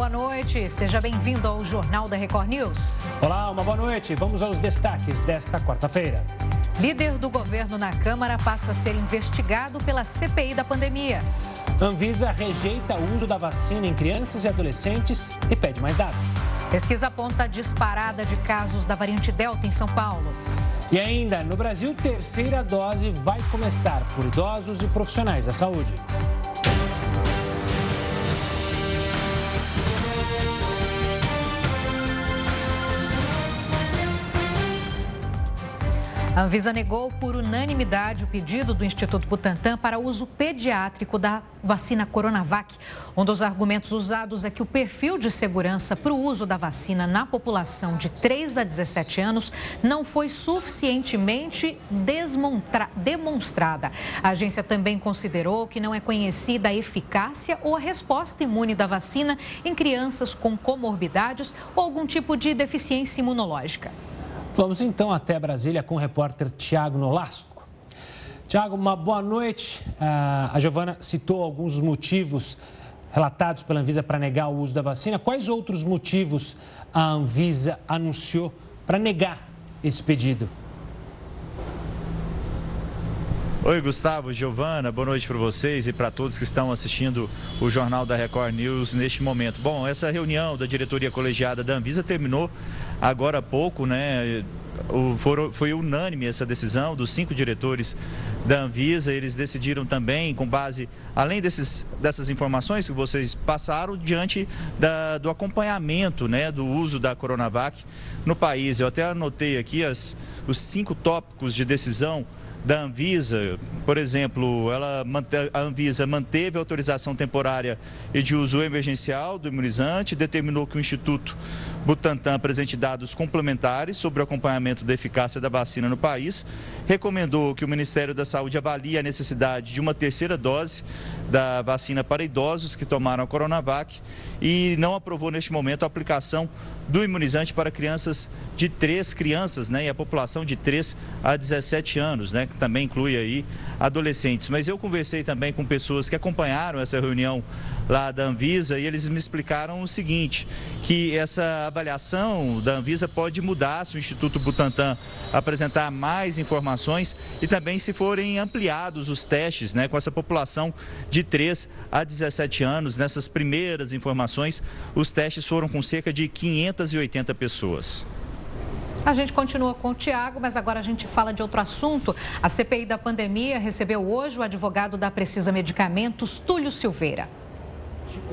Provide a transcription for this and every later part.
boa noite. Seja bem-vindo ao Jornal da Record News. Olá, uma boa noite. Vamos aos destaques desta quarta-feira. Líder do governo na Câmara passa a ser investigado pela CPI da pandemia. Anvisa rejeita o uso da vacina em crianças e adolescentes e pede mais dados. Pesquisa aponta a disparada de casos da variante Delta em São Paulo. E ainda, no Brasil, terceira dose vai começar por idosos e profissionais da saúde. A Anvisa negou por unanimidade o pedido do Instituto Butantan para uso pediátrico da vacina Coronavac. Um dos argumentos usados é que o perfil de segurança para o uso da vacina na população de 3 a 17 anos não foi suficientemente demonstrada. A agência também considerou que não é conhecida a eficácia ou a resposta imune da vacina em crianças com comorbidades ou algum tipo de deficiência imunológica. Vamos então até Brasília com o repórter Tiago Nolasco. Tiago, uma boa noite. Ah, a Giovana citou alguns motivos relatados pela Anvisa para negar o uso da vacina. Quais outros motivos a Anvisa anunciou para negar esse pedido? Oi, Gustavo, Giovana, boa noite para vocês e para todos que estão assistindo o Jornal da Record News neste momento. Bom, essa reunião da diretoria colegiada da Anvisa terminou agora há pouco, né? foi unânime essa decisão dos cinco diretores da Anvisa. Eles decidiram também, com base, além desses, dessas informações que vocês passaram, diante da, do acompanhamento né, do uso da Coronavac no país. Eu até anotei aqui as, os cinco tópicos de decisão da Anvisa, por exemplo, ela, a Anvisa manteve a autorização temporária e de uso emergencial do imunizante, determinou que o Instituto Butantan apresente dados complementares sobre o acompanhamento da eficácia da vacina no país, recomendou que o Ministério da Saúde avalie a necessidade de uma terceira dose da vacina para idosos que tomaram a Coronavac e não aprovou neste momento a aplicação do imunizante para crianças de três crianças, né, e a população de 3 a 17 anos, né, que também inclui aí adolescentes. Mas eu conversei também com pessoas que acompanharam essa reunião lá da Anvisa e eles me explicaram o seguinte, que essa avaliação da Anvisa pode mudar se o Instituto Butantan apresentar mais informações e também se forem ampliados os testes, né, com essa população de 3 a 17 anos. Nessas primeiras informações, os testes foram com cerca de 580 pessoas. A gente continua com o Tiago, mas agora a gente fala de outro assunto. A CPI da pandemia recebeu hoje o advogado da Precisa Medicamentos, Túlio Silveira.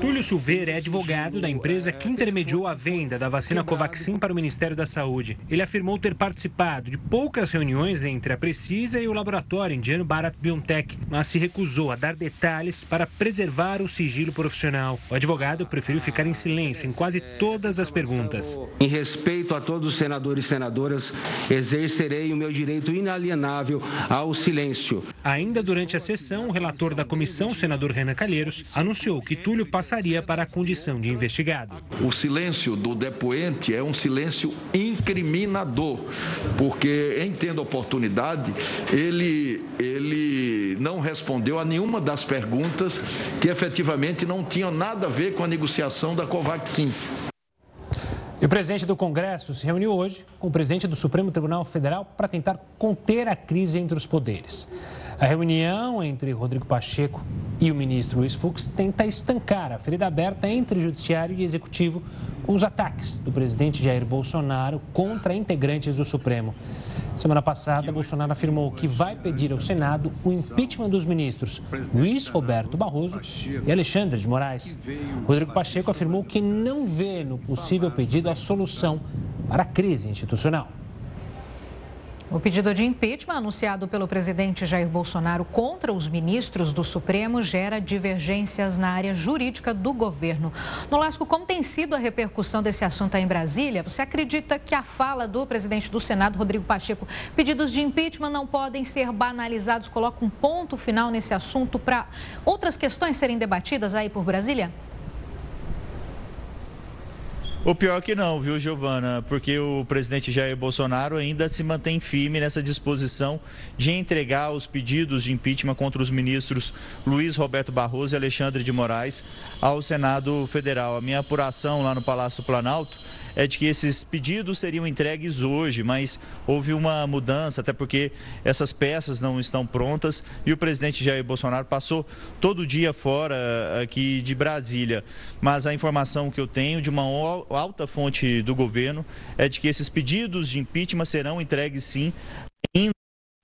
Túlio Silveira é advogado da empresa que intermediou a venda da vacina Covaxin para o Ministério da Saúde. Ele afirmou ter participado de poucas reuniões entre a Precisa e o laboratório indiano Bharat Biotech, mas se recusou a dar detalhes para preservar o sigilo profissional. O advogado preferiu ficar em silêncio em quase todas as perguntas. Em respeito a todos os senadores e senadoras, exercerei o meu direito inalienável ao silêncio. Ainda durante a sessão, o relator da comissão, o senador Renan Calheiros, anunciou que Túlio passaria para a condição de investigado. O silêncio do depoente é um silêncio incriminador, porque em tendo oportunidade, ele, ele não respondeu a nenhuma das perguntas que efetivamente não tinham nada a ver com a negociação da Covaxin. E o presidente do Congresso se reuniu hoje com o presidente do Supremo Tribunal Federal para tentar conter a crise entre os poderes. A reunião entre Rodrigo Pacheco e o ministro Luiz Fux tenta estancar a ferida aberta entre judiciário e executivo com os ataques do presidente Jair Bolsonaro contra integrantes do Supremo. Semana passada, Bolsonaro afirmou que vai pedir ao Senado o impeachment dos ministros Luiz Roberto Barroso e Alexandre de Moraes. Rodrigo Pacheco afirmou que não vê no possível pedido a solução para a crise institucional. O pedido de impeachment anunciado pelo presidente Jair Bolsonaro contra os ministros do Supremo gera divergências na área jurídica do governo. Nolasco, como tem sido a repercussão desse assunto aí em Brasília? Você acredita que a fala do presidente do Senado, Rodrigo Pacheco, pedidos de impeachment não podem ser banalizados? Coloca um ponto final nesse assunto para outras questões serem debatidas aí por Brasília? O pior que não, viu, Giovana? Porque o presidente Jair Bolsonaro ainda se mantém firme nessa disposição de entregar os pedidos de impeachment contra os ministros Luiz Roberto Barroso e Alexandre de Moraes ao Senado Federal. A minha apuração lá no Palácio Planalto é de que esses pedidos seriam entregues hoje, mas houve uma mudança, até porque essas peças não estão prontas e o presidente Jair Bolsonaro passou todo dia fora aqui de Brasília. Mas a informação que eu tenho de uma alta fonte do governo é de que esses pedidos de impeachment serão entregues sim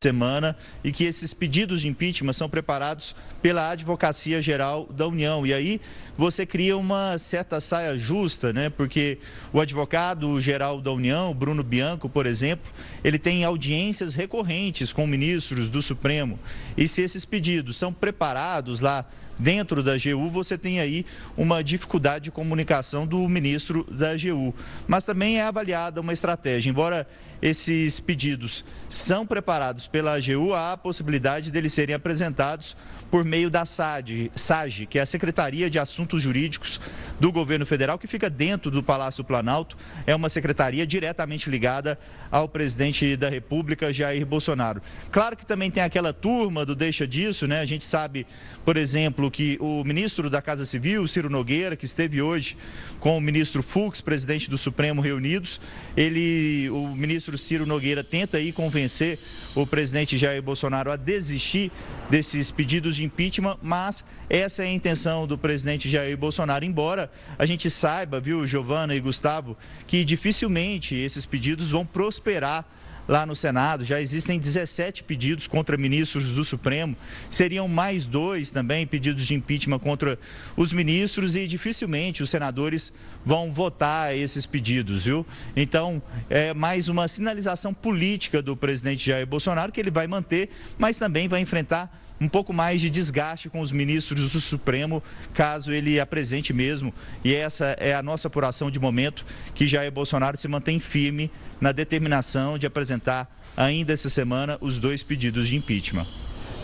semana e que esses pedidos de impeachment são preparados pela Advocacia Geral da União. E aí você cria uma certa saia justa, né? Porque o advogado geral da União, Bruno Bianco, por exemplo, ele tem audiências recorrentes com ministros do Supremo. E se esses pedidos são preparados lá dentro da AGU, você tem aí uma dificuldade de comunicação do ministro da AGU. Mas também é avaliada uma estratégia. Embora esses pedidos são preparados pela AGU, há a possibilidade deles serem apresentados por meio da SAD, SAGE, que é a Secretaria de Assuntos Jurídicos do Governo Federal, que fica dentro do Palácio Planalto. É uma secretaria diretamente ligada ao presidente da República, Jair Bolsonaro. Claro que também tem aquela turma do deixa disso, né? A gente sabe, por exemplo, que o ministro da Casa Civil, Ciro Nogueira, que esteve hoje com o ministro Fux, presidente do Supremo, reunidos, ele, o ministro Ciro Nogueira tenta aí convencer o presidente Jair Bolsonaro a desistir desses pedidos de impeachment, mas essa é a intenção do presidente Jair Bolsonaro, embora a gente saiba, viu, Giovana e Gustavo, que dificilmente esses pedidos vão prosperar lá no Senado. Já existem 17 pedidos contra ministros do Supremo. Seriam mais dois também pedidos de impeachment contra os ministros e dificilmente os senadores vão votar esses pedidos, viu? Então, é mais uma sinalização política do presidente Jair Bolsonaro que ele vai manter, mas também vai enfrentar um pouco mais de desgaste com os ministros do Supremo, caso ele apresente mesmo. E essa é a nossa apuração de momento, que Jair Bolsonaro se mantém firme na determinação de apresentar ainda essa semana os dois pedidos de impeachment.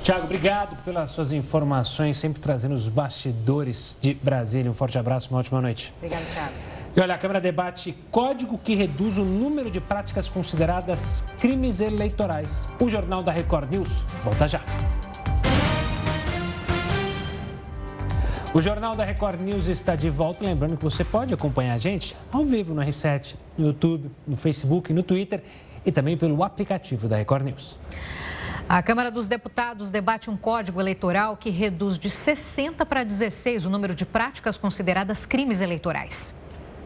Tiago, obrigado pelas suas informações, sempre trazendo os bastidores de Brasília. Um forte abraço, uma ótima noite. Obrigado, Tiago. E olha, a Câmara debate código que reduz o número de práticas consideradas crimes eleitorais. O Jornal da Record News volta já. O Jornal da Record News está de volta. Lembrando que você pode acompanhar a gente ao vivo no R7, no YouTube, no Facebook, no Twitter e também pelo aplicativo da Record News. A Câmara dos Deputados debate um código eleitoral que reduz de 60 para 16 o número de práticas consideradas crimes eleitorais.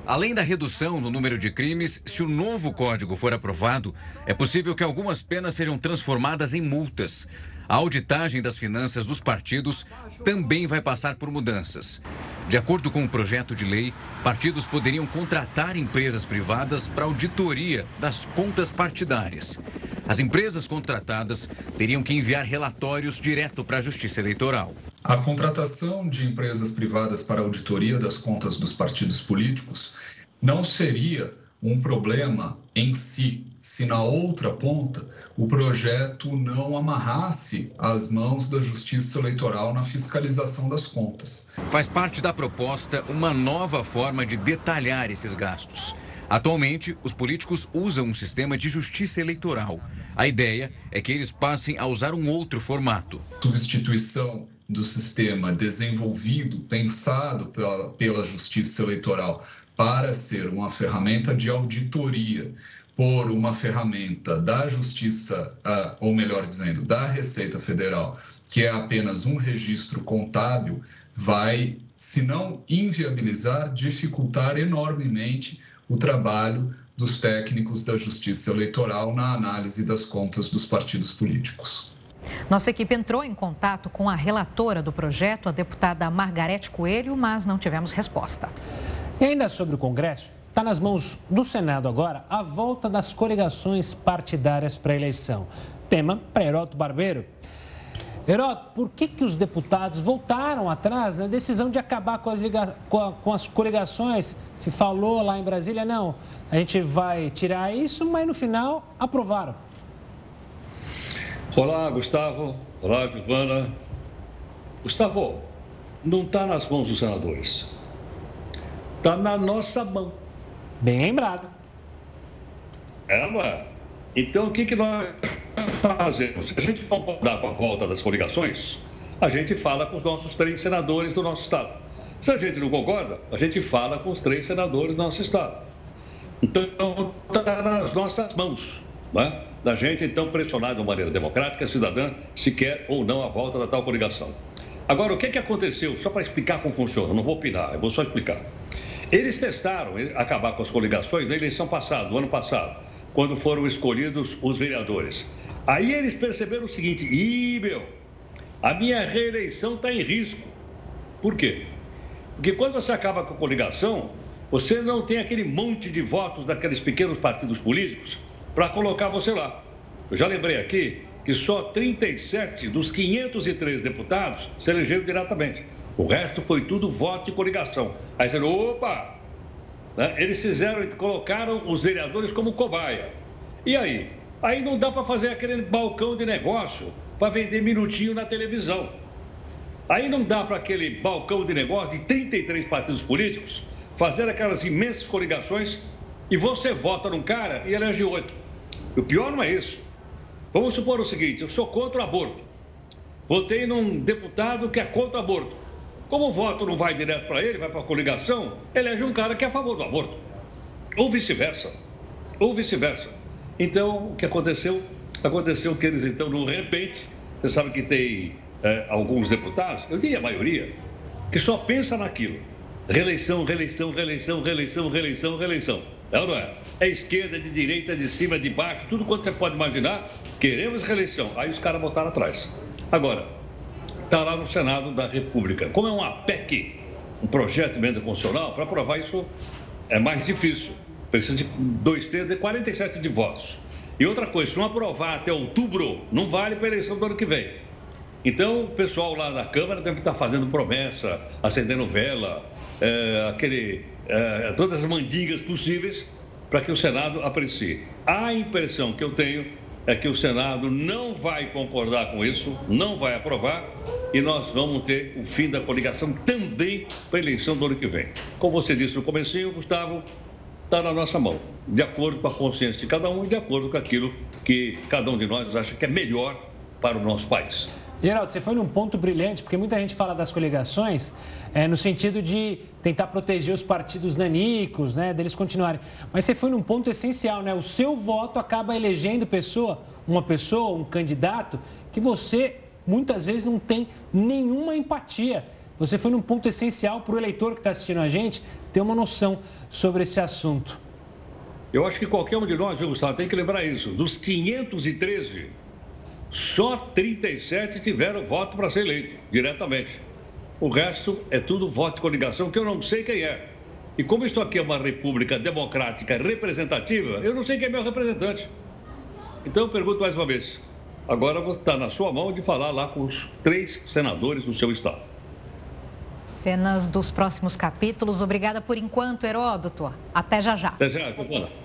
Além da redução no número de crimes, se o novo código for aprovado, é possível que algumas penas sejam transformadas em multas. A auditagem das finanças dos partidos também vai passar por mudanças. De acordo com o projeto de lei, partidos poderiam contratar empresas privadas para auditoria das contas partidárias. As empresas contratadas teriam que enviar relatórios direto para a Justiça Eleitoral. A contratação de empresas privadas para auditoria das contas dos partidos políticos não seria um problema em si, se na outra ponta o projeto não amarrasse as mãos da Justiça Eleitoral na fiscalização das contas. Faz parte da proposta uma nova forma de detalhar esses gastos. Atualmente, os políticos usam um sistema de justiça eleitoral. A ideia é que eles passem a usar um outro formato. Substituição do sistema desenvolvido, pensado pela, pela Justiça Eleitoral para ser uma ferramenta de auditoria por uma ferramenta da Justiça, ou melhor dizendo, da Receita Federal, que é apenas um registro contábil, vai, se não inviabilizar, dificultar enormemente o trabalho dos técnicos da Justiça Eleitoral na análise das contas dos partidos políticos. Nossa equipe entrou em contato com a relatora do projeto, a deputada Margarete Coelho, mas não tivemos resposta. E ainda sobre o Congresso, está nas mãos do Senado agora a volta das coligações partidárias para a eleição. Tema para Heroto Barbeiro. Heroto, por que, que os deputados voltaram atrás na decisão de acabar com as, liga... com, a... com as coligações? Se falou lá em Brasília, não, a gente vai tirar isso, mas no final aprovaram. Olá, Gustavo. Olá, Giovana. Gustavo, não está nas mãos dos senadores está na nossa mão. Bem lembrado. É, é? Então, o que, que nós fazemos? Se a gente concordar com a volta das coligações, a gente fala com os nossos três senadores do nosso Estado. Se a gente não concorda, a gente fala com os três senadores do nosso Estado. Então, está nas nossas mãos, né? da gente, então, pressionar de uma maneira democrática, cidadã, se quer ou não a volta da tal coligação. Agora, o que, que aconteceu? Só para explicar como funciona, não vou opinar, eu vou só explicar. Eles testaram acabar com as coligações na eleição passada, do ano passado quando foram escolhidos os vereadores. Aí eles perceberam o seguinte: ih, meu, a minha reeleição está em risco. Por quê? Porque quando você acaba com a coligação, você não tem aquele monte de votos daqueles pequenos partidos políticos para colocar você lá. Eu já lembrei aqui que só 37 dos 503 deputados se elegeram diretamente. O resto foi tudo voto e coligação. Aí você, opa, né? Eles fizeram, colocaram os vereadores como cobaia. E aí? Aí não dá para fazer aquele balcão de negócio para vender minutinho na televisão. Aí não dá para aquele balcão de negócio de 33 partidos políticos fazer aquelas imensas coligações e você vota num cara e elege oito. O pior não é isso. Vamos supor o seguinte: eu sou contra o aborto. Votei num deputado que é contra o aborto. Como o voto não vai direto para ele, vai para a coligação, elege um cara que é a favor do aborto. Ou vice-versa. Ou vice-versa. Então, o que aconteceu? Aconteceu que eles, então, de repente, você sabe que tem é, alguns deputados, eu diria a maioria, que só pensa naquilo. Reeleição, reeleição, reeleição, reeleição, reeleição, reeleição. É ou não é? É esquerda, de direita, de cima, de baixo, tudo quanto você pode imaginar. Queremos reeleição. Aí os caras botaram atrás. Agora, está lá no Senado da República. Como é uma PEC, um projeto de emenda constitucional, para aprovar isso é mais difícil. Precisa de dois terços de 47 de votos. E outra coisa, se não aprovar até outubro, não vale para a eleição do ano que vem. Então, o pessoal lá da Câmara deve estar fazendo promessa, acendendo vela, é, aquele, é, todas as mandingas possíveis para que o Senado aprecie. A impressão que eu tenho é que o Senado não vai concordar com isso, não vai aprovar e nós vamos ter o fim da coligação também para a eleição do ano que vem. Como você disse no comecinho, Gustavo, está na nossa mão, de acordo com a consciência de cada um e de acordo com aquilo que cada um de nós acha que é melhor para o nosso país. Geraldo, você foi num ponto brilhante, porque muita gente fala das coligações é, no sentido de tentar proteger os partidos nanicos, né, deles continuarem. Mas você foi num ponto essencial, né? O seu voto acaba elegendo pessoa, uma pessoa, um candidato, que você muitas vezes não tem nenhuma empatia. Você foi num ponto essencial para o eleitor que está assistindo a gente ter uma noção sobre esse assunto. Eu acho que qualquer um de nós, viu, Gustavo, tem que lembrar isso. Dos 513 só 37 tiveram voto para ser eleito diretamente. O resto é tudo voto de coligação, que eu não sei quem é. E como isso aqui é uma república democrática representativa, eu não sei quem é meu representante. Então eu pergunto mais uma vez. Agora está na sua mão de falar lá com os três senadores do seu estado. Cenas dos próximos capítulos. Obrigada por enquanto, Heródoto. Até já já. Até já, Giovana.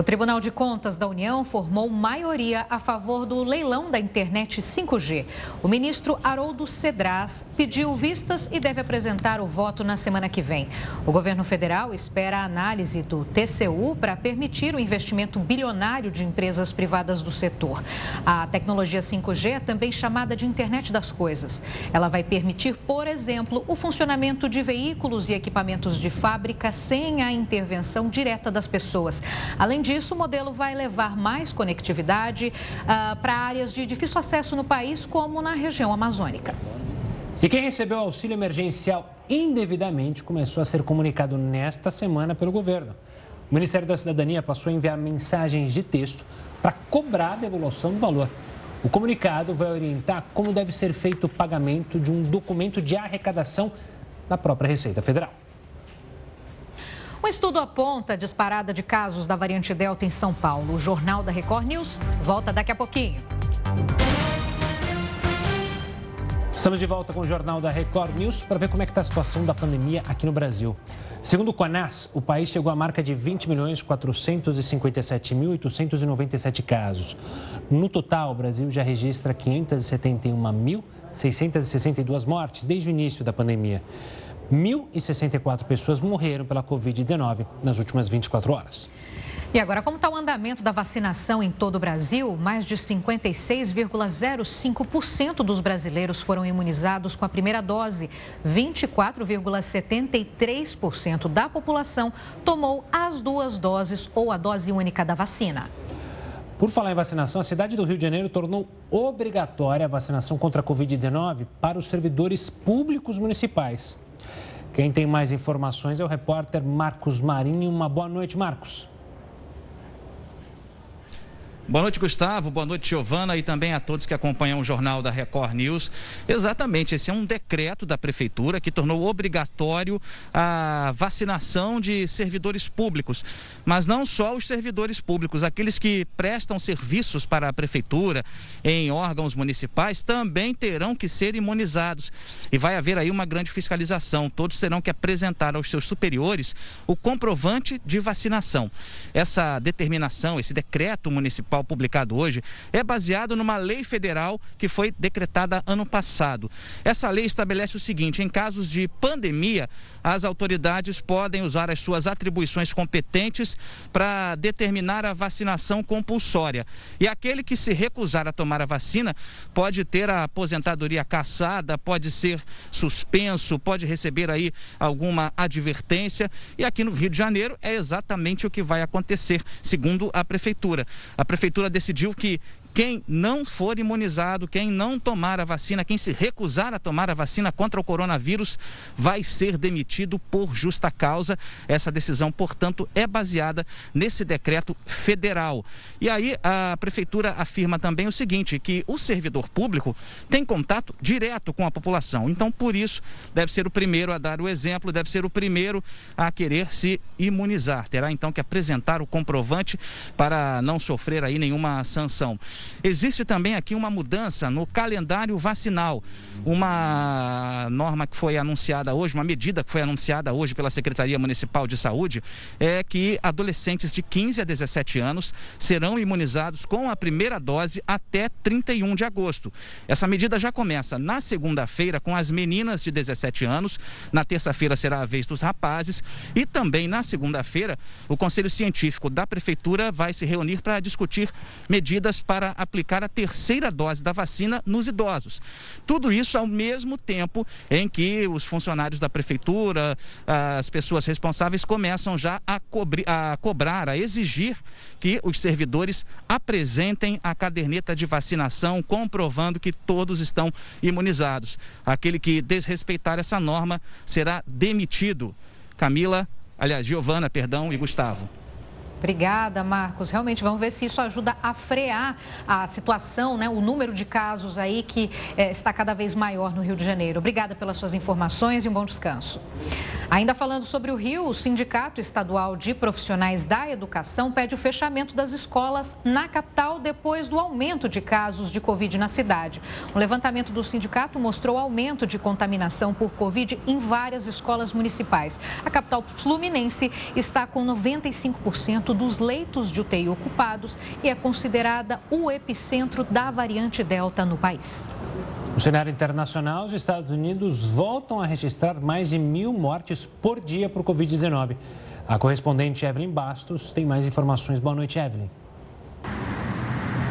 O Tribunal de Contas da União formou maioria a favor do leilão da internet 5G. O ministro Haroldo Cedras pediu vistas e deve apresentar o voto na semana que vem. O governo federal espera a análise do TCU para permitir o investimento bilionário de empresas privadas do setor. A tecnologia 5G é também chamada de internet das coisas. Ela vai permitir, por exemplo, o funcionamento de veículos e equipamentos de fábrica sem a intervenção direta das pessoas. Além Além disso, o modelo vai levar mais conectividade uh, para áreas de difícil acesso no país, como na região amazônica. E quem recebeu auxílio emergencial indevidamente começou a ser comunicado nesta semana pelo governo. O Ministério da Cidadania passou a enviar mensagens de texto para cobrar a devolução do valor. O comunicado vai orientar como deve ser feito o pagamento de um documento de arrecadação da própria Receita Federal. Um estudo aponta a disparada de casos da variante Delta em São Paulo. O Jornal da Record News volta daqui a pouquinho. Estamos de volta com o Jornal da Record News para ver como é que está a situação da pandemia aqui no Brasil. Segundo o CONAS, o país chegou à marca de 20 milhões 457.897 casos. No total, o Brasil já registra 571.662 mortes desde o início da pandemia. 1.064 pessoas morreram pela Covid-19 nas últimas 24 horas. E agora, como está o andamento da vacinação em todo o Brasil? Mais de 56,05% dos brasileiros foram imunizados com a primeira dose. 24,73% da população tomou as duas doses ou a dose única da vacina. Por falar em vacinação, a cidade do Rio de Janeiro tornou obrigatória a vacinação contra a Covid-19 para os servidores públicos municipais. Quem tem mais informações é o repórter Marcos Marinho. Uma boa noite, Marcos. Boa noite, Gustavo. Boa noite, Giovana, e também a todos que acompanham o jornal da Record News. Exatamente, esse é um decreto da Prefeitura que tornou obrigatório a vacinação de servidores públicos. Mas não só os servidores públicos, aqueles que prestam serviços para a Prefeitura em órgãos municipais também terão que ser imunizados. E vai haver aí uma grande fiscalização. Todos terão que apresentar aos seus superiores o comprovante de vacinação. Essa determinação, esse decreto municipal publicado hoje, é baseado numa lei federal que foi decretada ano passado. Essa lei estabelece o seguinte: em casos de pandemia, as autoridades podem usar as suas atribuições competentes para determinar a vacinação compulsória. E aquele que se recusar a tomar a vacina pode ter a aposentadoria cassada, pode ser suspenso, pode receber aí alguma advertência. E aqui no Rio de Janeiro é exatamente o que vai acontecer, segundo a prefeitura. A prefeitura prefeitura decidiu que quem não for imunizado, quem não tomar a vacina, quem se recusar a tomar a vacina contra o coronavírus, vai ser demitido por justa causa. Essa decisão, portanto, é baseada nesse decreto federal. E aí a prefeitura afirma também o seguinte: que o servidor público tem contato direto com a população. Então, por isso, deve ser o primeiro a dar o exemplo, deve ser o primeiro a querer se imunizar. Terá então que apresentar o comprovante para não sofrer aí nenhuma sanção. Existe também aqui uma mudança no calendário vacinal. Uma norma que foi anunciada hoje, uma medida que foi anunciada hoje pela Secretaria Municipal de Saúde, é que adolescentes de 15 a 17 anos serão imunizados com a primeira dose até 31 de agosto. Essa medida já começa na segunda-feira com as meninas de 17 anos, na terça-feira será a vez dos rapazes e também na segunda-feira o Conselho Científico da Prefeitura vai se reunir para discutir medidas para aplicar a terceira dose da vacina nos idosos. Tudo isso ao mesmo tempo em que os funcionários da prefeitura, as pessoas responsáveis começam já a, cobrir, a cobrar, a exigir que os servidores apresentem a caderneta de vacinação, comprovando que todos estão imunizados. Aquele que desrespeitar essa norma será demitido. Camila, aliás, Giovana, perdão, e Gustavo. Obrigada, Marcos. Realmente vamos ver se isso ajuda a frear a situação, né? O número de casos aí que é, está cada vez maior no Rio de Janeiro. Obrigada pelas suas informações e um bom descanso. Ainda falando sobre o Rio, o Sindicato Estadual de Profissionais da Educação pede o fechamento das escolas na capital depois do aumento de casos de Covid na cidade. Um levantamento do sindicato mostrou aumento de contaminação por Covid em várias escolas municipais. A capital fluminense está com 95% dos leitos de UTI ocupados e é considerada o epicentro da variante Delta no país. No cenário internacional, os Estados Unidos voltam a registrar mais de mil mortes por dia por Covid-19. A correspondente Evelyn Bastos tem mais informações. Boa noite, Evelyn.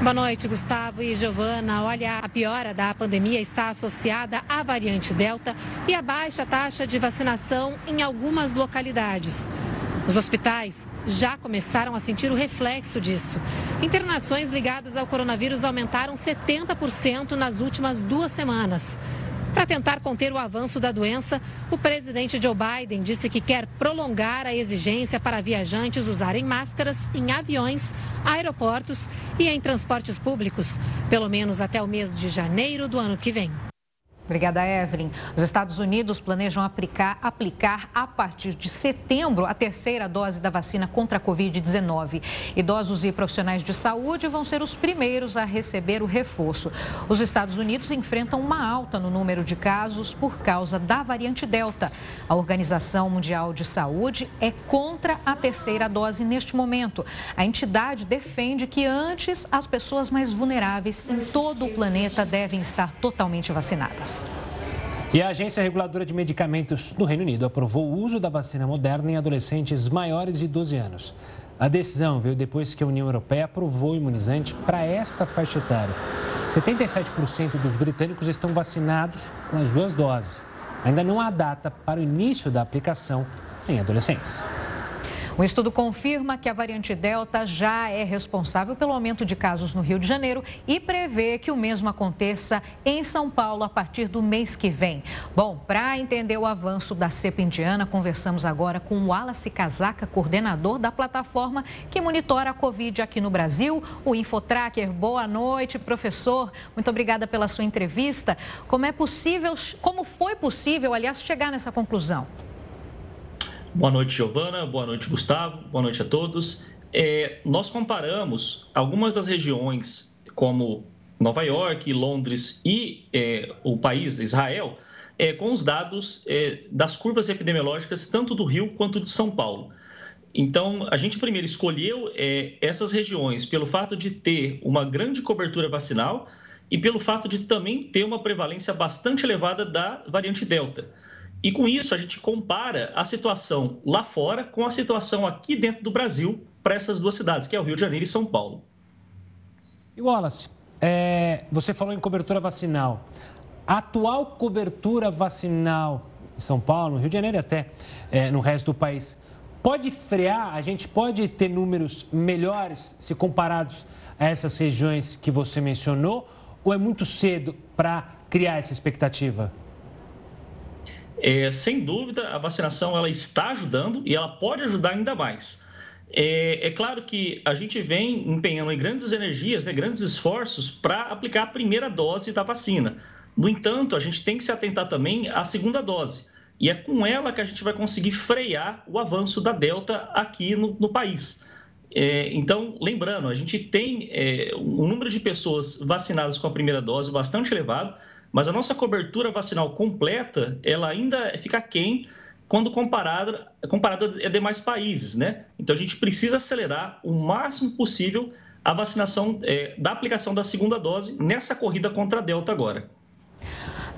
Boa noite, Gustavo e Giovana. Olha, a piora da pandemia está associada à variante Delta e à baixa taxa de vacinação em algumas localidades. Os hospitais já começaram a sentir o reflexo disso. Internações ligadas ao coronavírus aumentaram 70% nas últimas duas semanas. Para tentar conter o avanço da doença, o presidente Joe Biden disse que quer prolongar a exigência para viajantes usarem máscaras em aviões, aeroportos e em transportes públicos, pelo menos até o mês de janeiro do ano que vem. Obrigada, Evelyn. Os Estados Unidos planejam aplicar, aplicar a partir de setembro a terceira dose da vacina contra a Covid-19. Idosos e profissionais de saúde vão ser os primeiros a receber o reforço. Os Estados Unidos enfrentam uma alta no número de casos por causa da variante Delta. A Organização Mundial de Saúde é contra a terceira dose neste momento. A entidade defende que antes as pessoas mais vulneráveis em todo o planeta devem estar totalmente vacinadas. E a Agência Reguladora de Medicamentos do Reino Unido aprovou o uso da vacina moderna em adolescentes maiores de 12 anos. A decisão veio depois que a União Europeia aprovou o imunizante para esta faixa etária. 77% dos britânicos estão vacinados com as duas doses. Ainda não há data para o início da aplicação em adolescentes. O estudo confirma que a variante Delta já é responsável pelo aumento de casos no Rio de Janeiro e prevê que o mesmo aconteça em São Paulo a partir do mês que vem. Bom, para entender o avanço da cepa indiana, conversamos agora com o Wallace Casaca, coordenador da plataforma que monitora a Covid aqui no Brasil, o Infotracker. Boa noite, professor. Muito obrigada pela sua entrevista. Como é possível, como foi possível, aliás, chegar nessa conclusão? Boa noite, Giovana. Boa noite, Gustavo. Boa noite a todos. É, nós comparamos algumas das regiões, como Nova York, Londres e é, o país, Israel, é, com os dados é, das curvas epidemiológicas tanto do Rio quanto de São Paulo. Então, a gente primeiro escolheu é, essas regiões pelo fato de ter uma grande cobertura vacinal e pelo fato de também ter uma prevalência bastante elevada da variante Delta. E com isso, a gente compara a situação lá fora com a situação aqui dentro do Brasil para essas duas cidades, que é o Rio de Janeiro e São Paulo. E Wallace, é, você falou em cobertura vacinal. A atual cobertura vacinal em São Paulo, no Rio de Janeiro e até é, no resto do país, pode frear? A gente pode ter números melhores se comparados a essas regiões que você mencionou? Ou é muito cedo para criar essa expectativa? É, sem dúvida, a vacinação ela está ajudando e ela pode ajudar ainda mais. É, é, claro que a gente vem empenhando em grandes energias, né, grandes esforços para aplicar a primeira dose da vacina. No entanto, a gente tem que se atentar também à segunda dose. E é com ela que a gente vai conseguir frear o avanço da Delta aqui no, no país. É, então, lembrando, a gente tem é, um número de pessoas vacinadas com a primeira dose bastante elevado. Mas a nossa cobertura vacinal completa, ela ainda fica quem quando comparada, comparada a demais países, né? Então a gente precisa acelerar o máximo possível a vacinação é, da aplicação da segunda dose nessa corrida contra a Delta agora.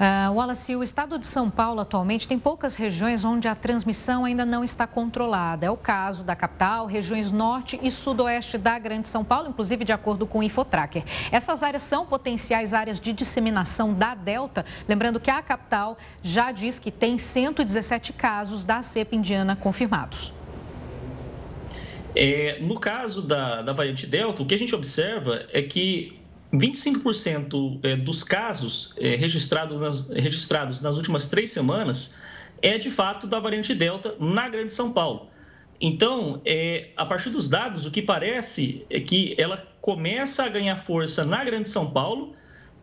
Uh, Wallace, o estado de São Paulo atualmente tem poucas regiões onde a transmissão ainda não está controlada. É o caso da capital, regiões norte e sudoeste da Grande São Paulo, inclusive de acordo com o Infotracker. Essas áreas são potenciais áreas de disseminação da Delta. Lembrando que a capital já diz que tem 117 casos da cepa indiana confirmados. É, no caso da, da variante Delta, o que a gente observa é que 25% é, dos casos é, registrados nas, registrados nas últimas três semanas é de fato da variante Delta na Grande São Paulo. Então, é, a partir dos dados, o que parece é que ela começa a ganhar força na Grande São Paulo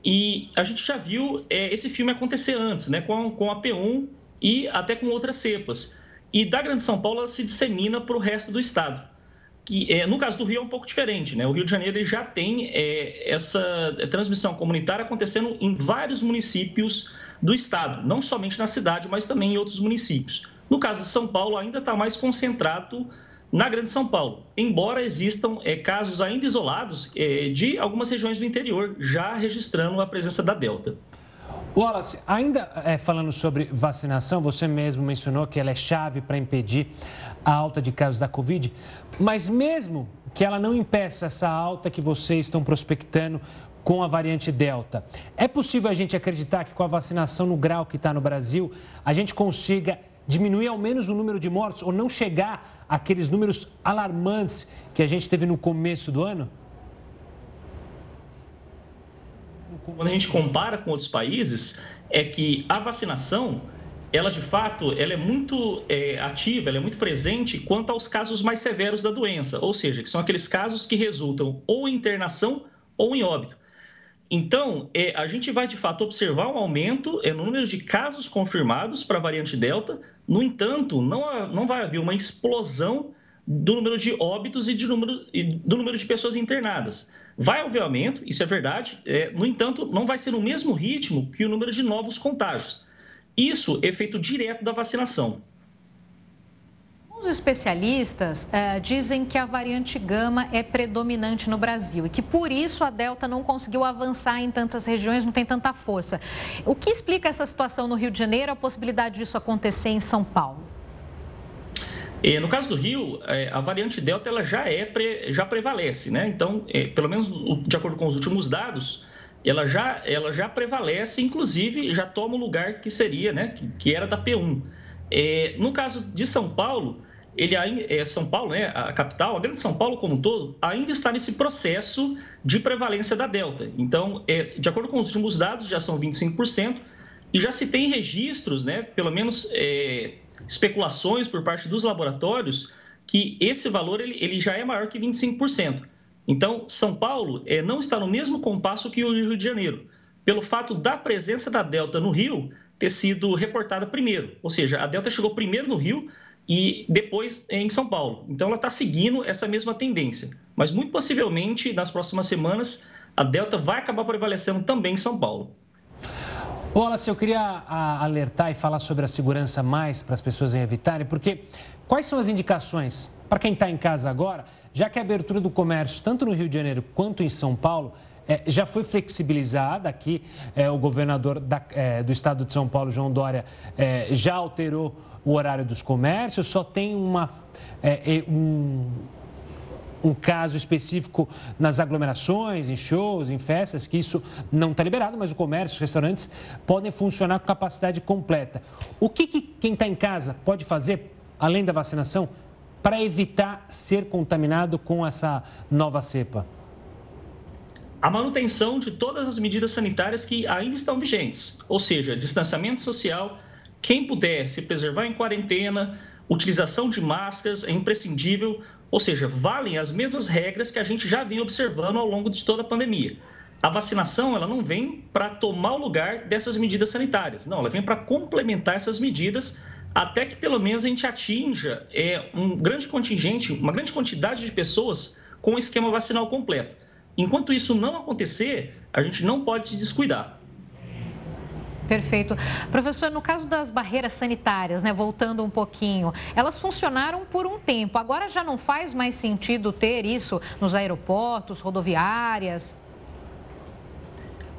e a gente já viu é, esse filme acontecer antes, né, com, com a P1 e até com outras cepas. E da Grande São Paulo ela se dissemina para o resto do estado que é, no caso do Rio é um pouco diferente, né? O Rio de Janeiro já tem é, essa transmissão comunitária acontecendo em vários municípios do estado, não somente na cidade, mas também em outros municípios. No caso de São Paulo, ainda está mais concentrado na Grande São Paulo, embora existam é, casos ainda isolados é, de algumas regiões do interior já registrando a presença da Delta. Wallace, ainda é, falando sobre vacinação, você mesmo mencionou que ela é chave para impedir a alta de casos da Covid, mas mesmo que ela não impeça essa alta que vocês estão prospectando com a variante Delta, é possível a gente acreditar que com a vacinação no grau que está no Brasil, a gente consiga diminuir ao menos o número de mortos ou não chegar àqueles números alarmantes que a gente teve no começo do ano? Quando a gente compara com outros países, é que a vacinação ela de fato ela é muito é, ativa, ela é muito presente quanto aos casos mais severos da doença, ou seja, que são aqueles casos que resultam ou em internação ou em óbito. Então, é, a gente vai de fato observar um aumento é, no número de casos confirmados para a variante Delta, no entanto, não, não vai haver uma explosão do número de óbitos e, de número, e do número de pessoas internadas. Vai haver aumento, isso é verdade, é, no entanto, não vai ser no mesmo ritmo que o número de novos contágios. Isso é efeito direto da vacinação. Alguns especialistas uh, dizem que a variante Gama é predominante no Brasil e que por isso a Delta não conseguiu avançar em tantas regiões, não tem tanta força. O que explica essa situação no Rio de Janeiro, a possibilidade disso acontecer em São Paulo? No caso do Rio, é, a variante Delta ela já, é, já prevalece, né? Então, é, pelo menos de acordo com os últimos dados, ela já, ela já prevalece, inclusive já toma o lugar que seria, né? Que, que era da P1. É, no caso de São Paulo, ele é, São Paulo, né, a capital, a grande São Paulo como um todo, ainda está nesse processo de prevalência da Delta. Então, é, de acordo com os últimos dados, já são 25%, e já se tem registros, né, pelo menos é, especulações por parte dos laboratórios, que esse valor ele, ele já é maior que 25%. Então, São Paulo é, não está no mesmo compasso que o Rio de Janeiro, pelo fato da presença da Delta no Rio ter sido reportada primeiro. Ou seja, a Delta chegou primeiro no Rio e depois em São Paulo. Então, ela está seguindo essa mesma tendência. Mas, muito possivelmente, nas próximas semanas, a Delta vai acabar prevalecendo também em São Paulo. Wallace, eu queria alertar e falar sobre a segurança mais para as pessoas evitarem, porque quais são as indicações para quem está em casa agora, já que a abertura do comércio, tanto no Rio de Janeiro quanto em São Paulo, é, já foi flexibilizada. Aqui, é, o governador da, é, do estado de São Paulo, João Dória, é, já alterou o horário dos comércios, só tem uma, é, um, um caso específico nas aglomerações, em shows, em festas, que isso não está liberado, mas o comércio, os restaurantes podem funcionar com capacidade completa. O que, que quem está em casa pode fazer, além da vacinação, para evitar ser contaminado com essa nova cepa? a manutenção de todas as medidas sanitárias que ainda estão vigentes, ou seja, distanciamento social, quem puder se preservar em quarentena, utilização de máscaras é imprescindível, ou seja, valem as mesmas regras que a gente já vinha observando ao longo de toda a pandemia. A vacinação ela não vem para tomar o lugar dessas medidas sanitárias, não, ela vem para complementar essas medidas até que pelo menos a gente atinja é, um grande contingente, uma grande quantidade de pessoas com o esquema vacinal completo. Enquanto isso não acontecer, a gente não pode se descuidar. Perfeito. Professor, no caso das barreiras sanitárias, né, voltando um pouquinho, elas funcionaram por um tempo. Agora já não faz mais sentido ter isso nos aeroportos, rodoviárias?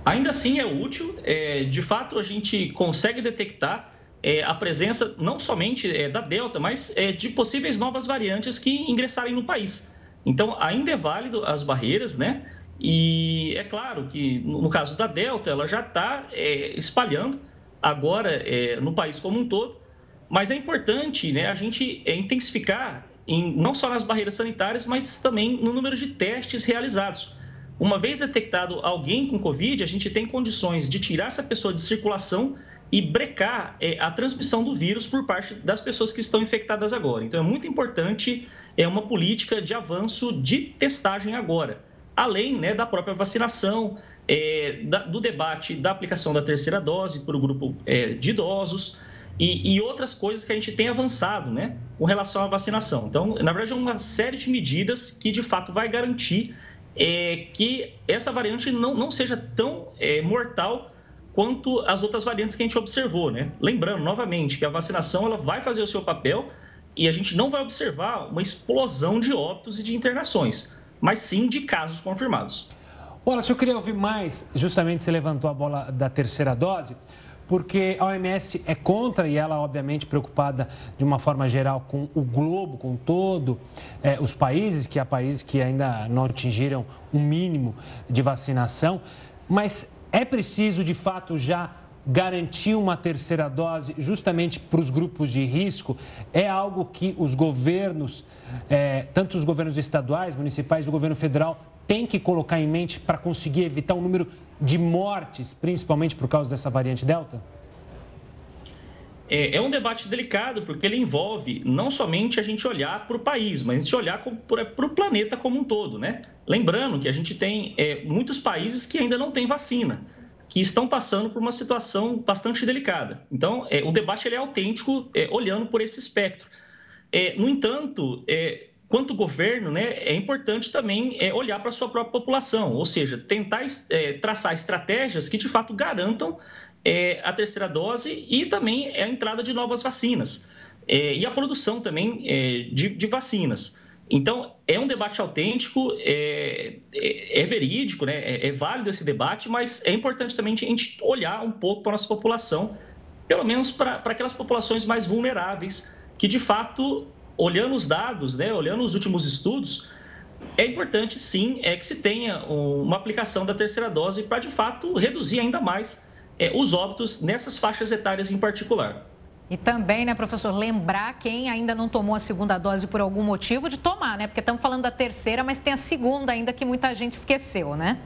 Ainda assim é útil. É, de fato, a gente consegue detectar é, a presença não somente é, da Delta, mas é, de possíveis novas variantes que ingressarem no país. Então, ainda é válido as barreiras, né? E é claro que, no caso da Delta, ela já está é, espalhando agora é, no país como um todo, mas é importante né, a gente é, intensificar em, não só nas barreiras sanitárias, mas também no número de testes realizados. Uma vez detectado alguém com Covid, a gente tem condições de tirar essa pessoa de circulação e brecar é, a transmissão do vírus por parte das pessoas que estão infectadas agora. Então, é muito importante é uma política de avanço de testagem agora, além né, da própria vacinação, é, da, do debate da aplicação da terceira dose para o grupo é, de idosos e, e, outras coisas que a gente tem avançado né, com relação à vacinação. Então, na verdade, é uma série de medidas que de fato vai garantir é, que essa variante não, não seja tão é, mortal quanto as outras variantes que a gente observou, né? Lembrando novamente que a vacinação ela vai fazer o seu papel e a gente não vai observar uma explosão de óbitos e de internações, mas sim de casos confirmados. Se eu queria ouvir mais, justamente você levantou a bola da terceira dose, porque a OMS é contra e ela, obviamente, preocupada de uma forma geral com o globo, com todo é, os países, que há países que ainda não atingiram um mínimo de vacinação, mas é preciso, de fato, já garantir uma terceira dose justamente para os grupos de risco é algo que os governos, é, tanto os governos estaduais, municipais o governo federal, têm que colocar em mente para conseguir evitar um número de mortes, principalmente por causa dessa variante Delta? É, é um debate delicado, porque ele envolve não somente a gente olhar para o país, mas a gente olhar para o planeta como um todo, né? Lembrando que a gente tem é, muitos países que ainda não têm vacina que estão passando por uma situação bastante delicada. Então, é, o debate ele é autêntico é, olhando por esse espectro. É, no entanto, é, quanto governo, né, é importante também é, olhar para a sua própria população, ou seja, tentar é, traçar estratégias que de fato garantam a terceira dose e também a entrada de novas vacinas. e a produção também de, de, vacinas. Então, é um debate autêntico, é, é, é verídico, né? É, é, válido esse debate, mas é importante também a gente olhar um pouco para a nossa população, pelo menos para aquelas populações mais vulneráveis, que de fato, olhando os dados, né, olhando os últimos estudos, é importante sim é que se tenha uma aplicação da terceira dose para de fato reduzir ainda mais é, os óbitos nessas faixas etárias em particular. E também, né, professor, lembrar quem ainda não tomou a segunda dose por algum motivo de tomar, né? Porque estamos falando da terceira, mas tem a segunda ainda que muita gente esqueceu, né?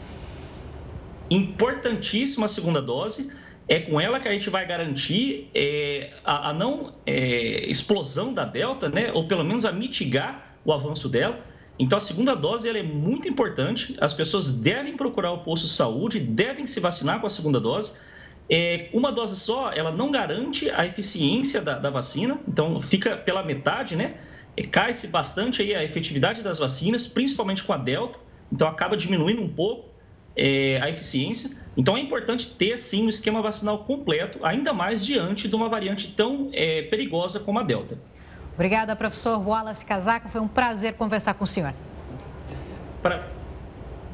Importantíssima a segunda dose. É com ela que a gente vai garantir é, a, a, não é, explosão da Delta, né? Ou pelo menos a mitigar o avanço dela. Então, a segunda dose ela é muito importante. As pessoas devem procurar o posto de saúde, devem se vacinar com a segunda dose é, uma dose só, ela não garante a eficiência da, da vacina, então fica pela metade, né? É, Cai-se bastante aí a efetividade das vacinas, principalmente com a Delta, então acaba diminuindo um pouco é, a eficiência. Então é importante ter, sim, um esquema vacinal completo, ainda mais diante de uma variante tão é, perigosa como a Delta. Obrigada, professor Wallace Casaca. Foi um prazer conversar com o senhor. Pra...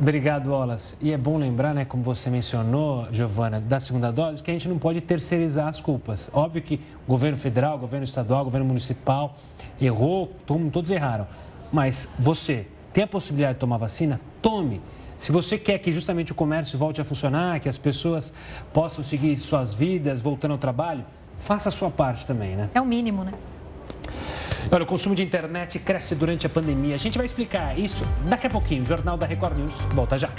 Obrigado, Olas. E é bom lembrar, né, como você mencionou, Giovana, da segunda dose, que a gente não pode terceirizar as culpas. Óbvio que o governo federal, o governo estadual, o governo municipal errou, todos erraram. Mas você tem a possibilidade de tomar vacina? Tome. Se você quer que justamente o comércio volte a funcionar, que as pessoas possam seguir suas vidas, voltando ao trabalho, faça a sua parte também, né? É o mínimo, né? Olha, o consumo de internet cresce durante a pandemia. A gente vai explicar isso daqui a pouquinho. O Jornal da Record News volta já.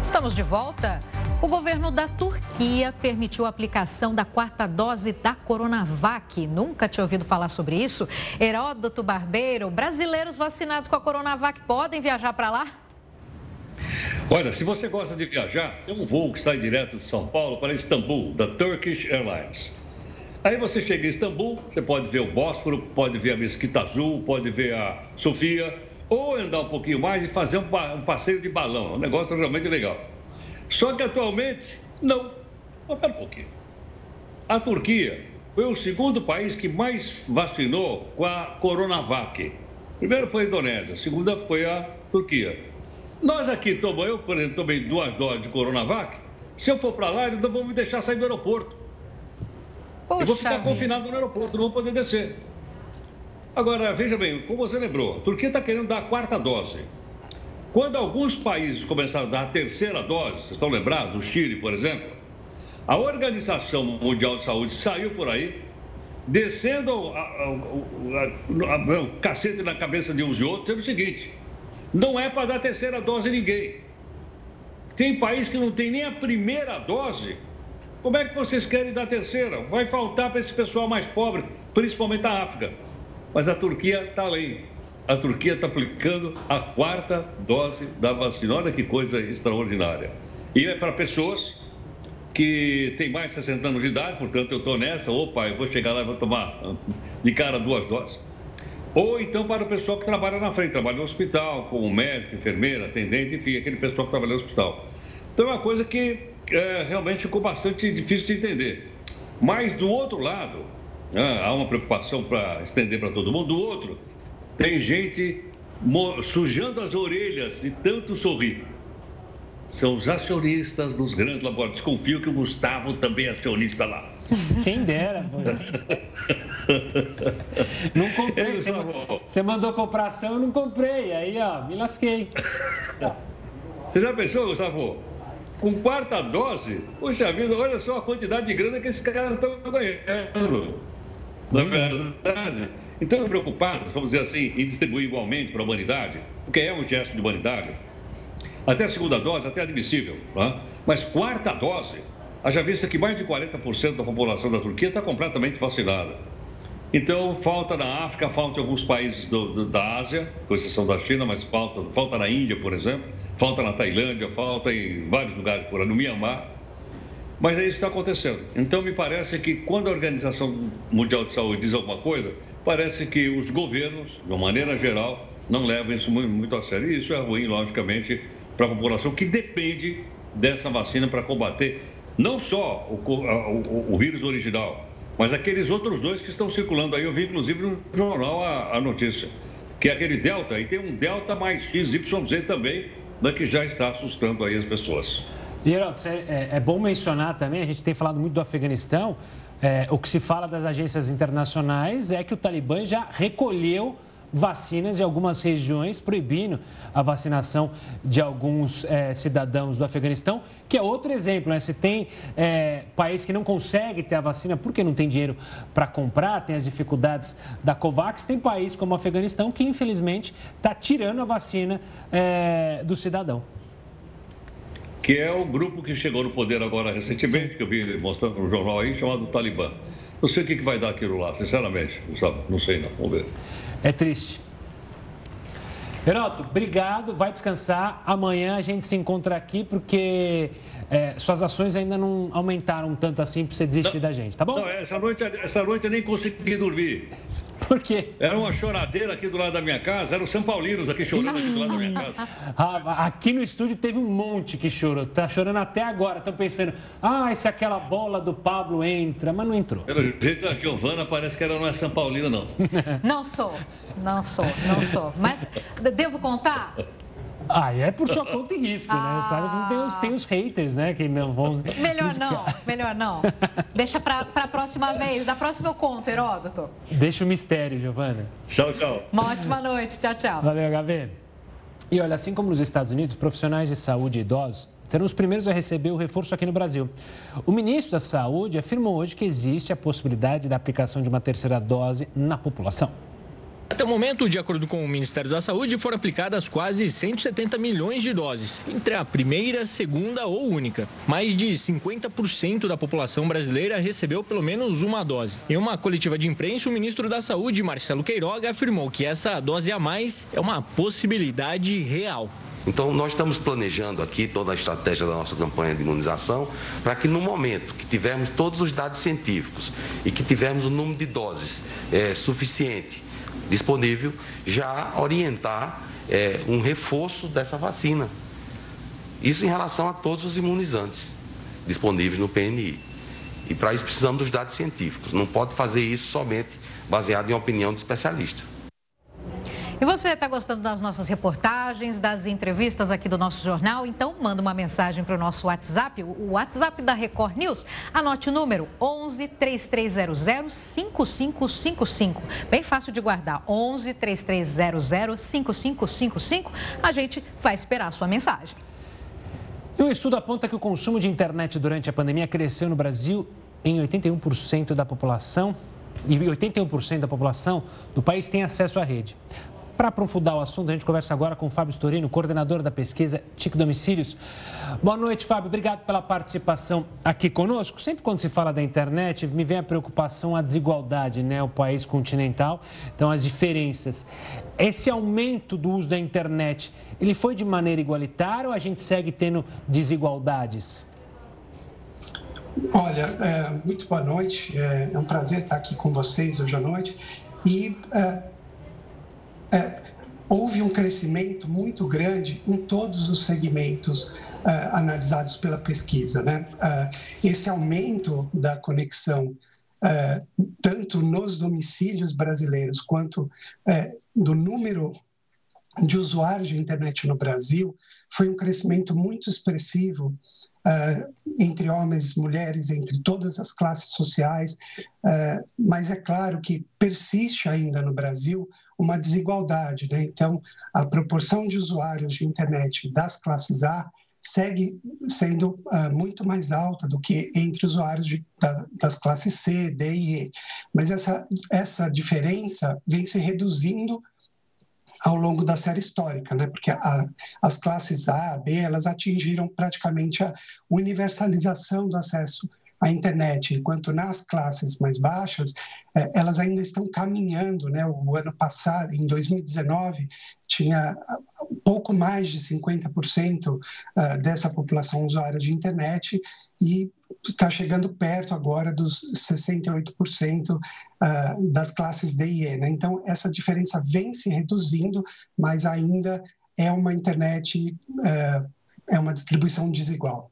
Estamos de volta. O governo da Turquia permitiu a aplicação da quarta dose da Coronavac. Nunca tinha ouvido falar sobre isso? Heródoto Barbeiro, brasileiros vacinados com a Coronavac podem viajar para lá? Olha, se você gosta de viajar, tem um voo que sai direto de São Paulo para Istambul, da Turkish Airlines. Aí você chega em Istambul, você pode ver o Bósforo, pode ver a Mesquita Azul, pode ver a Sofia, ou andar um pouquinho mais e fazer um, passeio de balão. um negócio realmente legal. Só que atualmente, não. Mas pera um pouquinho. A Turquia foi o segundo país que mais vacinou com a Coronavac. Primeiro foi a Indonésia, a segunda foi a Turquia. Nós aqui tomamos, eu, por exemplo, tomei duas doses de Coronavac. Se eu for para lá, eles não vão me deixar sair do aeroporto. Poxa eu vou ficar confinado no aeroporto, não vou poder descer. Agora, veja bem, como você lembrou, a Turquia está querendo dar a quarta dose. Quando alguns países começaram a dar a terceira dose, vocês estão lembrados, o Chile, por exemplo, a Organização Mundial de Saúde saiu por aí, descendo o cacete na cabeça de uns e outros, dizendo o seguinte: não é para dar a terceira dose a ninguém. Tem país que não tem nem a primeira dose como é que vocês querem dar terceira? Vai faltar para esse pessoal mais pobre, principalmente da África. Mas a Turquia está além. A Turquia está aplicando a quarta dose da vacina. Olha que coisa extraordinária. E é para pessoas que têm mais de 60 anos de idade, portanto eu estou nessa, opa, eu vou chegar lá e vou tomar de cara duas doses. Ou então para o pessoal que trabalha na frente, trabalha no hospital, como médico, enfermeira, atendente, enfim, aquele pessoal que trabalha no hospital. Então é uma coisa que é, realmente ficou bastante difícil de entender. Mas do outro lado, né, há uma preocupação para estender para todo mundo. Do outro, tem gente sujando as orelhas de tanto sorrir. São os acionistas dos grandes laboratórios. Desconfio que o Gustavo também é acionista lá. Quem dera. não comprei. Você, você mandou comprar ação, eu não comprei. Aí, ó, me lasquei. Você já pensou, Gustavo? Com quarta dose, poxa vida, olha só a quantidade de grana que esses caras estão ganhando. Na é verdade. Então, preocupados, vamos dizer assim, em distribuir igualmente para a humanidade, porque é um gesto de humanidade. Até a segunda dose, até admissível. Tá? Mas quarta dose, haja vista que mais de 40% da população da Turquia está completamente vacinada. Então, falta na África, falta em alguns países do, do, da Ásia, com exceção da China, mas falta, falta na Índia, por exemplo, falta na Tailândia, falta em vários lugares por aí, no Mianmar. Mas é isso que está acontecendo. Então, me parece que quando a Organização Mundial de Saúde diz alguma coisa, parece que os governos, de uma maneira geral, não levam isso muito, muito a sério. E isso é ruim, logicamente, para a população que depende dessa vacina para combater Não só o, o, o vírus original, mas aqueles outros dois que estão circulando aí. Eu vi, inclusive, no jornal a, a notícia, que é aquele Delta, e tem um Delta mais XYZ também, né, que já está assustando aí as pessoas. E, Heroto, é, é, bom mencionar também, a gente tem falado muito do Afeganistão, é, o que se fala das agências internacionais é que o Talibã já recolheu vacinas em algumas regiões, proibindo a vacinação de alguns é, cidadãos do Afeganistão, que é outro exemplo, né? Se tem é, país que não consegue ter a vacina porque não tem dinheiro para comprar, tem as dificuldades da COVAX, tem país como o Afeganistão que, infelizmente, está tirando a vacina é, do cidadão que é o grupo que chegou no poder agora recentemente, que eu vi mostrando no jornal aí, chamado Talibã. Não sei o que, vai dar aquilo lá, sinceramente, Gustavo. Não sei não, vamos ver. É triste. Heroto, obrigado, vai descansar. Amanhã a gente se encontra aqui porque é, suas ações ainda não aumentaram tanto assim para você desistir não, da gente, tá bom? Não, essa noite, essa noite eu nem consegui dormir. Por quê? Era uma choradeira aqui do lado da minha casa, eram São Paulinos aqui chorando aqui do lado da minha casa. Ah, aqui no estúdio teve um monte que chorou, tá chorando até agora. Estão pensando, ah, se aquela bola do Pablo entra, mas não entrou. Pelo jeito, a Giovana parece que ela não é São Paulina, não. Não sou, não sou, não sou. Mas devo contar? Ah, é por sua conta e risco, ah. né? Sabe que tem os, tem os haters, né? Que não vão. Melhor não, melhor não. Deixa pra, pra próxima vez. Da próxima eu conto, Heródoto. Deixa o mistério, Giovana. Tchau, tchau. Uma ótima noite. Tchau, tchau. Valeu, HV. E olha, assim como nos Estados Unidos, profissionais de saúde e idosos serão os primeiros a receber o reforço aqui no Brasil. O ministro da Saúde afirmou hoje que existe a possibilidade da aplicação de uma terceira dose na população. Até o momento, de acordo com o Ministério da Saúde, foram aplicadas quase 170 milhões de doses, entre a primeira, segunda ou única. Mais de 50% da população brasileira recebeu pelo menos uma dose. Em uma coletiva de imprensa, o ministro da Saúde, Marcelo Queiroga, afirmou que essa dose a mais é uma possibilidade real. Então, nós estamos planejando aqui toda a estratégia da nossa campanha de imunização para que, no momento que tivermos todos os dados científicos e que tivermos o número de doses é, suficiente disponível, já orientar é, um reforço dessa vacina. Isso em relação a todos os imunizantes disponíveis no PNI. E para isso precisamos dos dados científicos. Não pode fazer isso somente baseado em opinião de especialista. E você está gostando das nossas reportagens, das entrevistas aqui do nosso jornal? Então, manda uma mensagem para o nosso WhatsApp, o WhatsApp da Record News. Anote o número 11 3300 5555. Bem fácil de guardar. 11 3300 5555. A gente vai esperar a sua mensagem. E um estudo aponta que o consumo de internet durante a pandemia cresceu no Brasil em 81% da população e 81% da população do país tem acesso à rede. Para aprofundar o assunto, a gente conversa agora com o Fábio Storino, coordenador da pesquisa TIC Domicílios. Boa noite, Fábio. Obrigado pela participação aqui conosco. Sempre quando se fala da internet, me vem a preocupação a desigualdade, né? O país continental, então as diferenças. Esse aumento do uso da internet, ele foi de maneira igualitária ou a gente segue tendo desigualdades? Olha, é, muito boa noite. É, é, um prazer estar aqui com vocês hoje à noite. E é é, houve um crescimento muito grande em todos os segmentos uh, analisados pela pesquisa. Né? Uh, esse aumento da conexão, uh, tanto nos domicílios brasileiros quanto do número de usuários de internet no Brasil, foi um crescimento muito expressivo entre homens mulheres, entre todas as classes sociais, mas é claro que persiste ainda no Brasil uma desigualdade. Né? Então, a proporção de usuários de internet das classes A segue sendo uh, muito mais alta do que entre usuários de, da, das classes C, D e E. Mas essa, essa diferença vem se reduzindo ao longo da série histórica, né? porque a, as classes A, B, elas atingiram praticamente a universalização do acesso a internet, enquanto nas classes mais baixas, é, elas ainda estão caminhando. Né? O ano passado, em 2019, tinha um pouco mais de 50% ah, dessa população usuária de internet e está chegando perto agora dos 68% ah, das classes D e E. Né? Então, essa diferença vem se reduzindo, mas ainda é uma internet, ah, é uma distribuição desigual.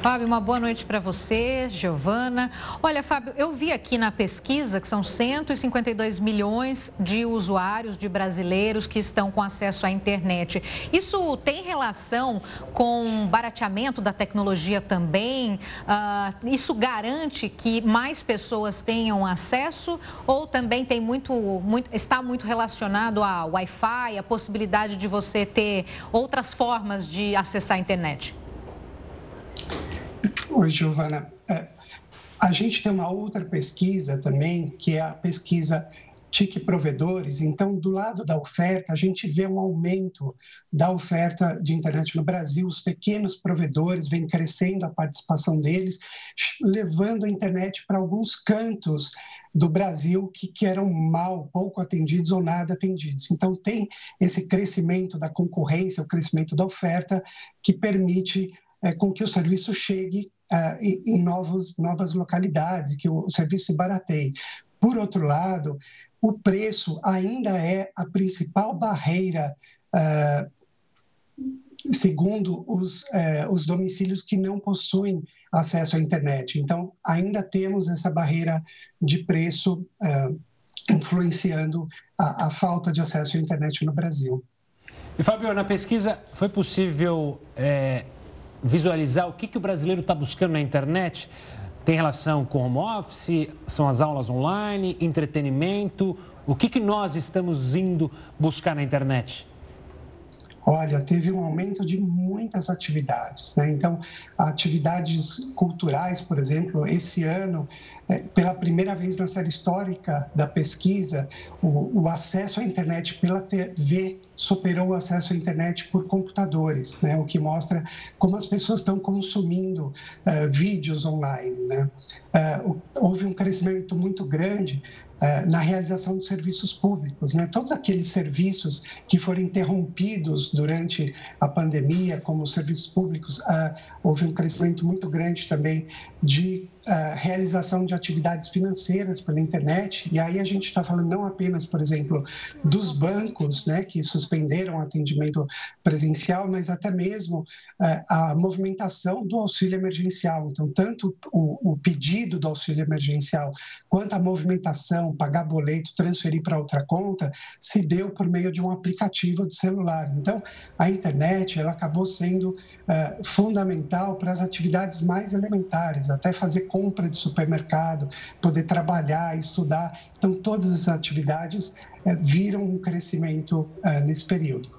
Fábio, uma boa noite para você, Giovana. Olha, Fábio, eu vi aqui na pesquisa que são 152 milhões de usuários, de brasileiros que estão com acesso à internet. Isso tem relação com barateamento da tecnologia também? Uh, isso garante que mais pessoas tenham acesso ou também tem muito, muito, está muito relacionado a Wi-Fi, a possibilidade de você ter outras formas de acessar a internet? Oi, Giovana. É, a gente tem uma outra pesquisa também, que é a pesquisa TIC Provedores. Então, do lado da oferta, a gente vê um aumento da oferta de internet no Brasil. Os pequenos provedores vêm crescendo a participação deles, levando a internet para alguns cantos do Brasil que, que eram mal, pouco atendidos ou nada atendidos. Então, tem esse crescimento da concorrência, o crescimento da oferta, que permite é, com que o serviço chegue uh, em novos, novas localidades, que o, serviço se barateie. Por outro lado, o preço ainda é a principal barreira, uh, segundo os, uh, os domicílios que não possuem acesso à internet. Então, ainda temos essa barreira de preço uh, influenciando a, a, falta de acesso à internet no Brasil. E, Fabio, na pesquisa foi possível é visualizar o que, que o brasileiro está buscando na internet? Tem relação com home office? São as aulas online? Entretenimento? O que, que nós estamos indo buscar na internet? Olha, teve um aumento de muitas atividades, né? Então, atividades culturais, por exemplo, esse ano, é, pela primeira vez na série histórica da pesquisa, o, o, acesso à internet pela TV superou o acesso à internet por computadores, né? O que mostra como as pessoas estão consumindo uh, vídeos online, né? Uh, houve um crescimento muito grande na realização dos serviços públicos. Né? Todos aqueles serviços que foram interrompidos durante a pandemia, como os serviços públicos, uh, houve um crescimento muito grande também de uh, realização de atividades financeiras pela internet. E aí a gente está falando não apenas, por exemplo, dos bancos, né, que suspenderam o atendimento presencial, mas até mesmo a movimentação do auxílio emergencial. Então, tanto o pedido do auxílio emergencial quanto a movimentação, pagar boleto, transferir para outra conta, se deu por meio de um aplicativo de celular. Então, a internet ela acabou sendo uh, fundamental para as atividades mais elementares, até fazer compra de supermercado, poder trabalhar, estudar. Então, todas as atividades uh, viram um crescimento uh, nesse período.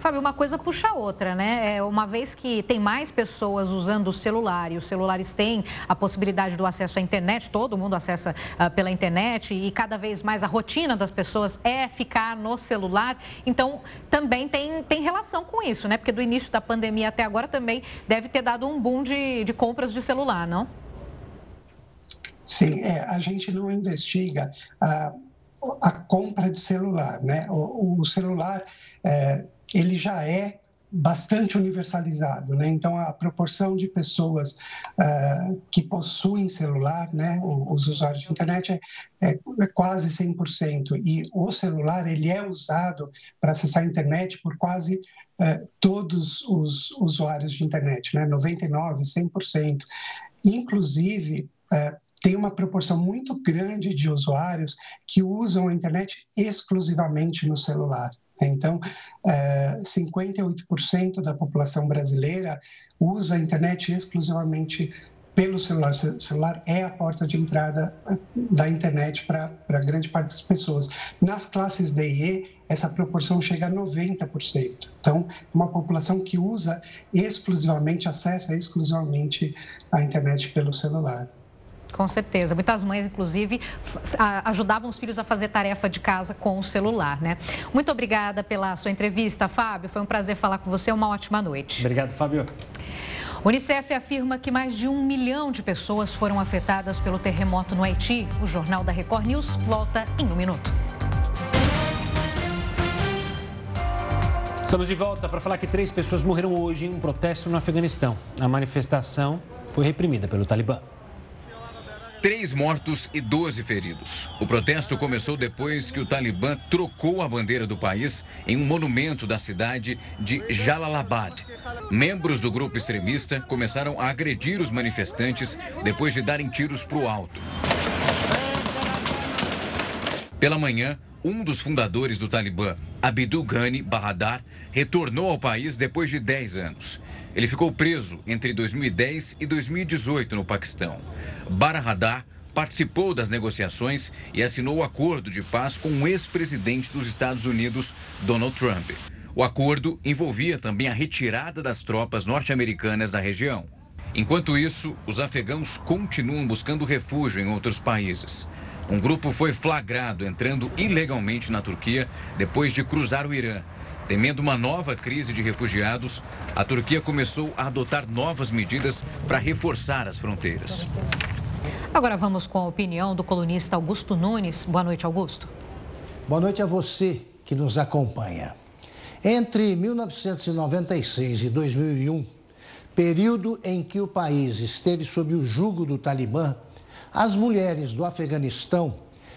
Fábio, uma coisa puxa a outra, né? É, uma vez que tem mais pessoas usando o celular e os celulares têm a possibilidade do acesso à internet, todo mundo acessa uh, pela internet e cada vez mais a rotina das pessoas é ficar no celular. Então, também tem, tem relação com isso, né? Porque do início da pandemia até agora também deve ter dado um boom de, de compras de celular, não? Sim, é, a gente não investiga a, a compra de celular, né? O, o celular. É, ele já é bastante universalizado, né? Então a proporção de pessoas uh, que possuem celular, né, os usuários de internet é, é, é, quase 100% e o celular ele é usado para acessar a internet por quase uh, todos os usuários de internet, né? 99, 100%. Inclusive uh, tem uma proporção muito grande de usuários que usam a internet exclusivamente no celular. Então, 58% é, da população brasileira usa a internet exclusivamente pelo celular. O celular é a porta de entrada é, da internet para grande parte das pessoas. Nas classes D e E, essa proporção chega a 90%. Então, é uma população que usa exclusivamente, acessa exclusivamente a internet pelo celular. Com certeza. Muitas mães, inclusive, ajudavam os filhos a fazer tarefa de casa com o celular, né? Muito obrigada pela sua entrevista, Fábio. Foi um prazer falar com você. Uma ótima noite. Obrigado, Fábio. O Unicef afirma que mais de um milhão de pessoas foram afetadas pelo terremoto no Haiti. O Jornal da Record News volta em um minuto. Estamos de volta para falar que três pessoas morreram hoje em um protesto no Afeganistão. A manifestação foi reprimida pelo Talibã. Três mortos e 12 feridos. O protesto começou depois que o Talibã trocou a bandeira do país em um monumento da cidade de Jalalabad. Membros do grupo extremista começaram a agredir os manifestantes depois de darem tiros para o alto. Pela manhã, um dos fundadores do Talibã, Abdul Ghani Baradar, retornou ao país depois de 10 anos. Ele ficou preso entre 2010 e 2018 no Paquistão. Baradar participou das negociações e assinou o acordo de paz com o ex-presidente dos Estados Unidos, Donald Trump. O acordo envolvia também a retirada das tropas norte-americanas da região. Enquanto isso, os afegãos continuam buscando refúgio em outros países. Um grupo foi flagrado entrando ilegalmente na Turquia depois de cruzar o Irã. Temendo uma nova crise de refugiados, a Turquia começou a adotar novas medidas para reforçar as fronteiras. Agora vamos com a opinião do colunista Augusto Nunes. Boa noite, Augusto. Boa noite a você que nos acompanha. Entre 1996 e 2001, período em que o país esteve sob o jugo do Talibã, as mulheres do Afeganistão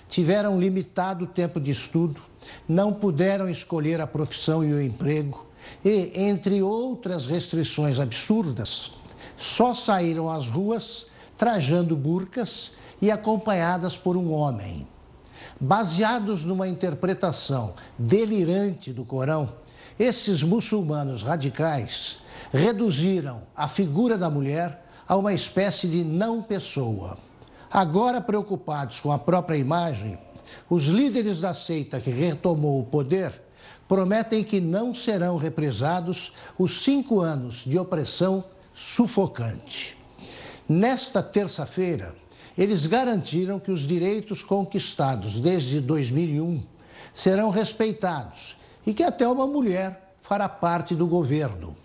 tiveram limitado tempo de estudo, não puderam escolher a profissão e o emprego e, entre outras restrições absurdas, só saíram às ruas trajando burcas e acompanhadas por um homem. Baseados numa interpretação delirante do Corão, esses muçulmanos radicais reduziram a figura da mulher a uma espécie de não pessoa. Agora preocupados com a própria imagem, os líderes da seita que retomou o poder prometem que não serão represados os cinco anos de opressão sufocante. Nesta terça-feira, eles garantiram que os direitos conquistados desde 2001 serão respeitados e que até uma mulher fará parte do governo,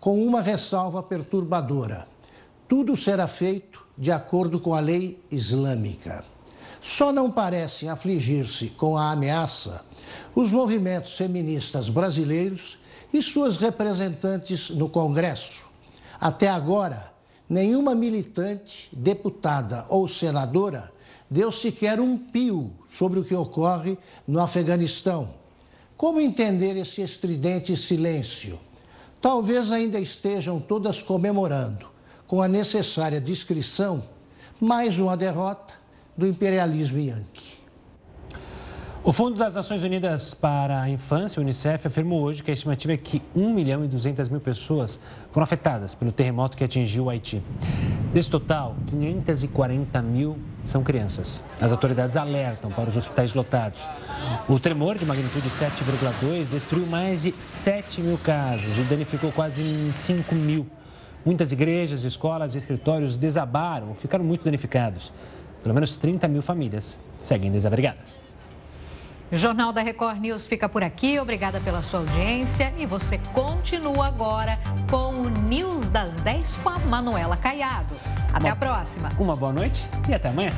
com uma ressalva perturbadora. Tudo será feito de acordo com a lei islâmica. Só não parecem afligir-se com a ameaça os movimentos feministas brasileiros e suas representantes no Congresso. Até agora, nenhuma militante, deputada ou senadora deu sequer um pio sobre o que ocorre no Afeganistão. Como entender esse estridente silêncio? Talvez ainda estejam todas comemorando com a necessária discrição, mais uma derrota do imperialismo yankee. O Fundo das Nações Unidas para a Infância, o Unicef, afirmou hoje que a estimativa é que 1 milhão e 200 mil pessoas foram afetadas pelo terremoto que atingiu o Haiti. Desse total, 540 mil são crianças. As autoridades alertam para os hospitais lotados. O tremor de magnitude 7,2 destruiu mais de 7 mil casas e danificou quase 5 mil Muitas igrejas, escolas e escritórios desabaram, ficaram muito danificados. Pelo menos 30 mil famílias seguem desabrigadas. O Jornal da Record News fica por aqui. Obrigada pela sua audiência. E você continua agora com o News das 10 com a Manuela Caiado. Até uma, a próxima. Uma boa noite e até amanhã.